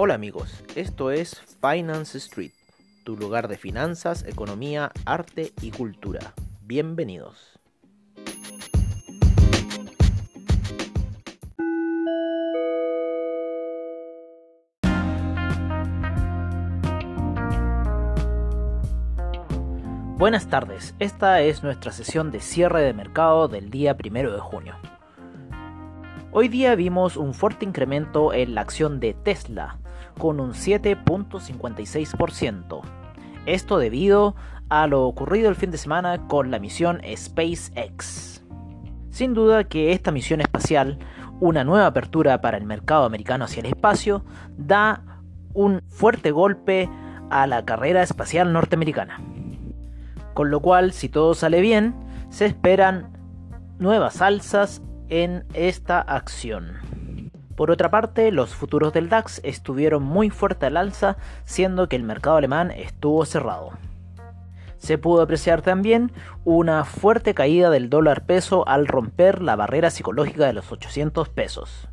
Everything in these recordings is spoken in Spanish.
Hola amigos, esto es Finance Street, tu lugar de finanzas, economía, arte y cultura. Bienvenidos. Buenas tardes, esta es nuestra sesión de cierre de mercado del día primero de junio. Hoy día vimos un fuerte incremento en la acción de Tesla, con un 7.56%. Esto debido a lo ocurrido el fin de semana con la misión SpaceX. Sin duda que esta misión espacial, una nueva apertura para el mercado americano hacia el espacio, da un fuerte golpe a la carrera espacial norteamericana con lo cual si todo sale bien, se esperan nuevas alzas en esta acción. Por otra parte, los futuros del DAX estuvieron muy fuerte al alza, siendo que el mercado alemán estuvo cerrado. Se pudo apreciar también una fuerte caída del dólar peso al romper la barrera psicológica de los 800 pesos.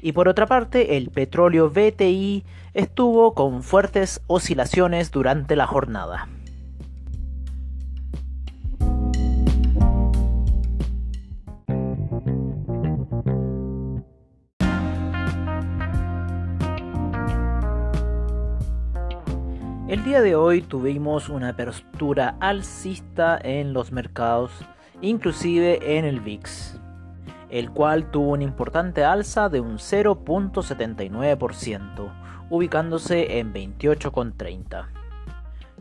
Y por otra parte, el petróleo BTI estuvo con fuertes oscilaciones durante la jornada. Día de hoy tuvimos una apertura alcista en los mercados, inclusive en el VIX, el cual tuvo una importante alza de un 0.79%, ubicándose en 28,30.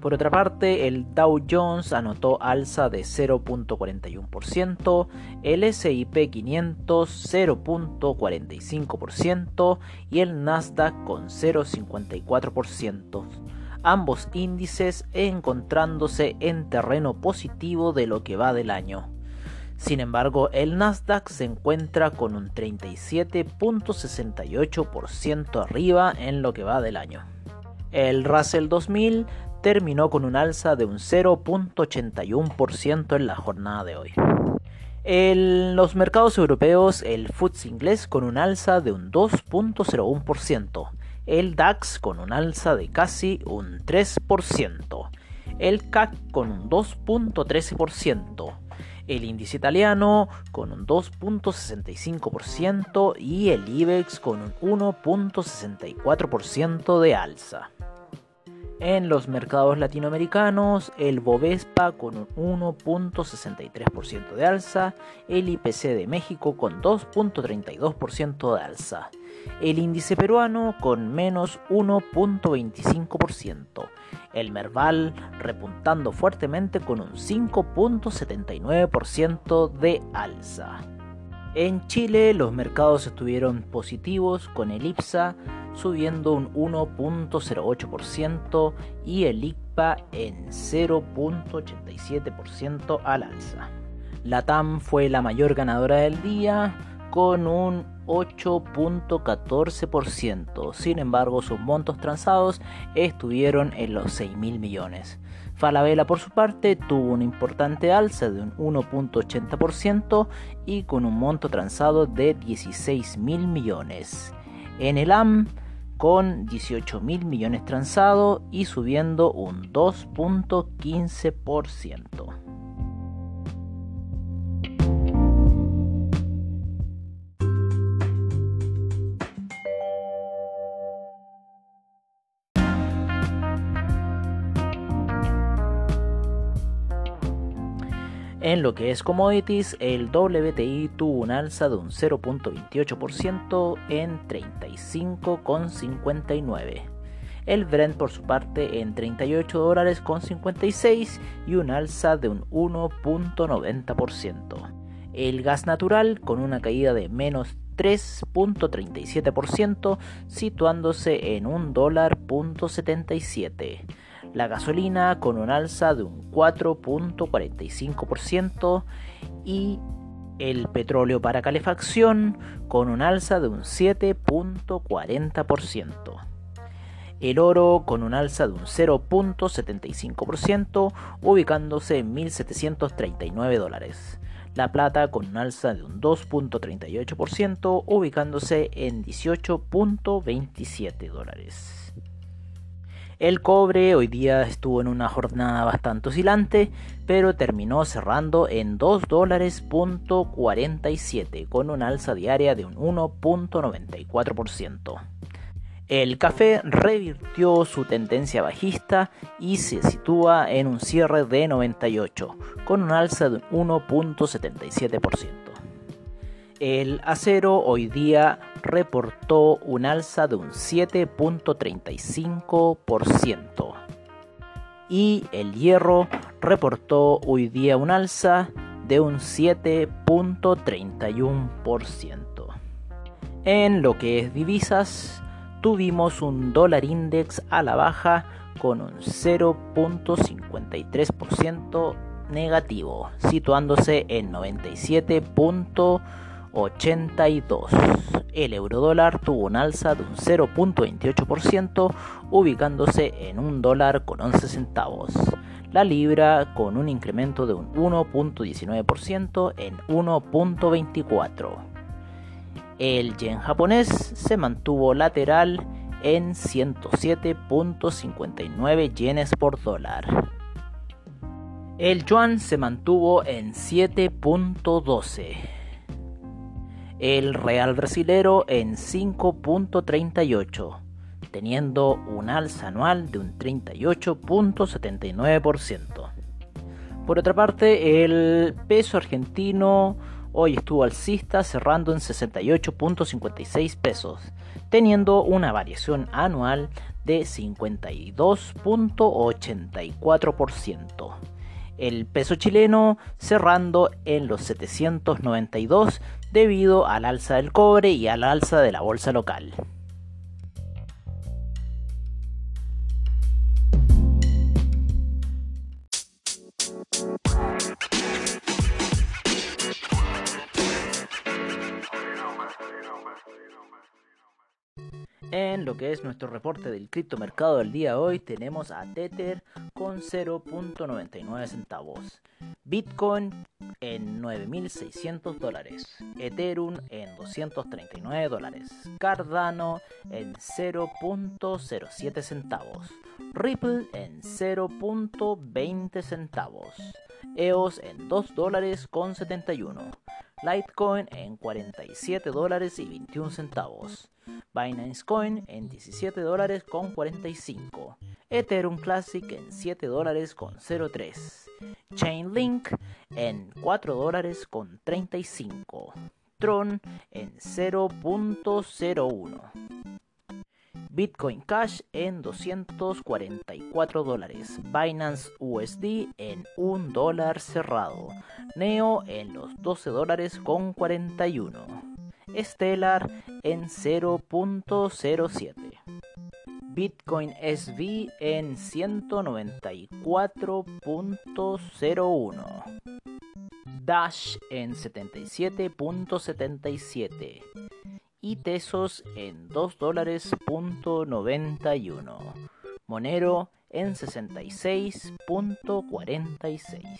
Por otra parte, el Dow Jones anotó alza de 0.41%, el SIP 500 0.45% y el Nasdaq con 0.54% ambos índices encontrándose en terreno positivo de lo que va del año. Sin embargo, el Nasdaq se encuentra con un 37.68% arriba en lo que va del año. El Russell 2000 terminó con un alza de un 0.81% en la jornada de hoy. En los mercados europeos, el FTSE inglés con un alza de un 2.01%, el DAX con un alza de casi un 3%, el CAC con un 2.13%, el índice italiano con un 2.65% y el IBEX con un 1.64% de alza. En los mercados latinoamericanos, el Bovespa con un 1.63% de alza, el IPC de México con 2.32% de alza, el índice peruano con menos 1.25%, el Merval repuntando fuertemente con un 5.79% de alza. En Chile los mercados estuvieron positivos con el IPSA subiendo un 1.08% y el ICPA en 0.87% al alza. La TAM fue la mayor ganadora del día con un 8.14%. Sin embargo, sus montos transados estuvieron en los 6 mil millones. Falabella por su parte tuvo una importante alza de un 1.80% y con un monto transado de 16 mil millones. En el AM con 18 mil millones transados y subiendo un 2.15%. En lo que es commodities, el WTI tuvo un alza de un 0.28% en 35,59. El Brent por su parte en 38 dólares con 56 y un alza de un 1.90%. El gas natural con una caída de menos 3.37% situándose en un dólar la gasolina con un alza de un 4.45% y el petróleo para calefacción con un alza de un 7.40%. El oro con un alza de un 0.75%, ubicándose en 1.739 dólares. La plata con un alza de un 2.38%, ubicándose en 18.27 dólares. El cobre hoy día estuvo en una jornada bastante oscilante, pero terminó cerrando en 2 dólares con una alza diaria de un 1.94%. El café revirtió su tendencia bajista y se sitúa en un cierre de 98, con un alza de un 1.77%. El acero hoy día reportó un alza de un 7.35% y el hierro reportó hoy día un alza de un 7.31%. En lo que es divisas, tuvimos un dólar index a la baja con un 0.53% negativo, situándose en 97. 82. El euro dólar tuvo un alza de un 0.28%, ubicándose en un dólar con 11 centavos. La libra con un incremento de un 1.19% en 1.24. El yen japonés se mantuvo lateral en 107.59 yenes por dólar. El yuan se mantuvo en 7.12 el real brasilero en 5.38, teniendo un alza anual de un 38.79%. Por otra parte, el peso argentino hoy estuvo alcista cerrando en 68.56 pesos, teniendo una variación anual de 52.84% el peso chileno cerrando en los 792 debido al alza del cobre y al alza de la bolsa local. En lo que es nuestro reporte del criptomercado del día de hoy, tenemos a Tether con 0.99 centavos, Bitcoin en 9.600 dólares, Ethereum en 239 dólares, Cardano en 0.07 centavos, Ripple en 0.20 centavos, EOS en 2 dólares con 71, Litecoin en 47 dólares y 21 centavos. Binance Coin en 17 dólares con 45. Ethereum Classic en 7 dólares con 03. Chainlink en 4 dólares con 35. Tron en 0.01. Bitcoin Cash en 244 dólares, Binance USD en 1 dólar cerrado, Neo en los 12 dólares con 41, Stellar en 0.07. Bitcoin SV en 194.01. Dash en 77.77 y Tesos en 2 dólares Monero en 66.46.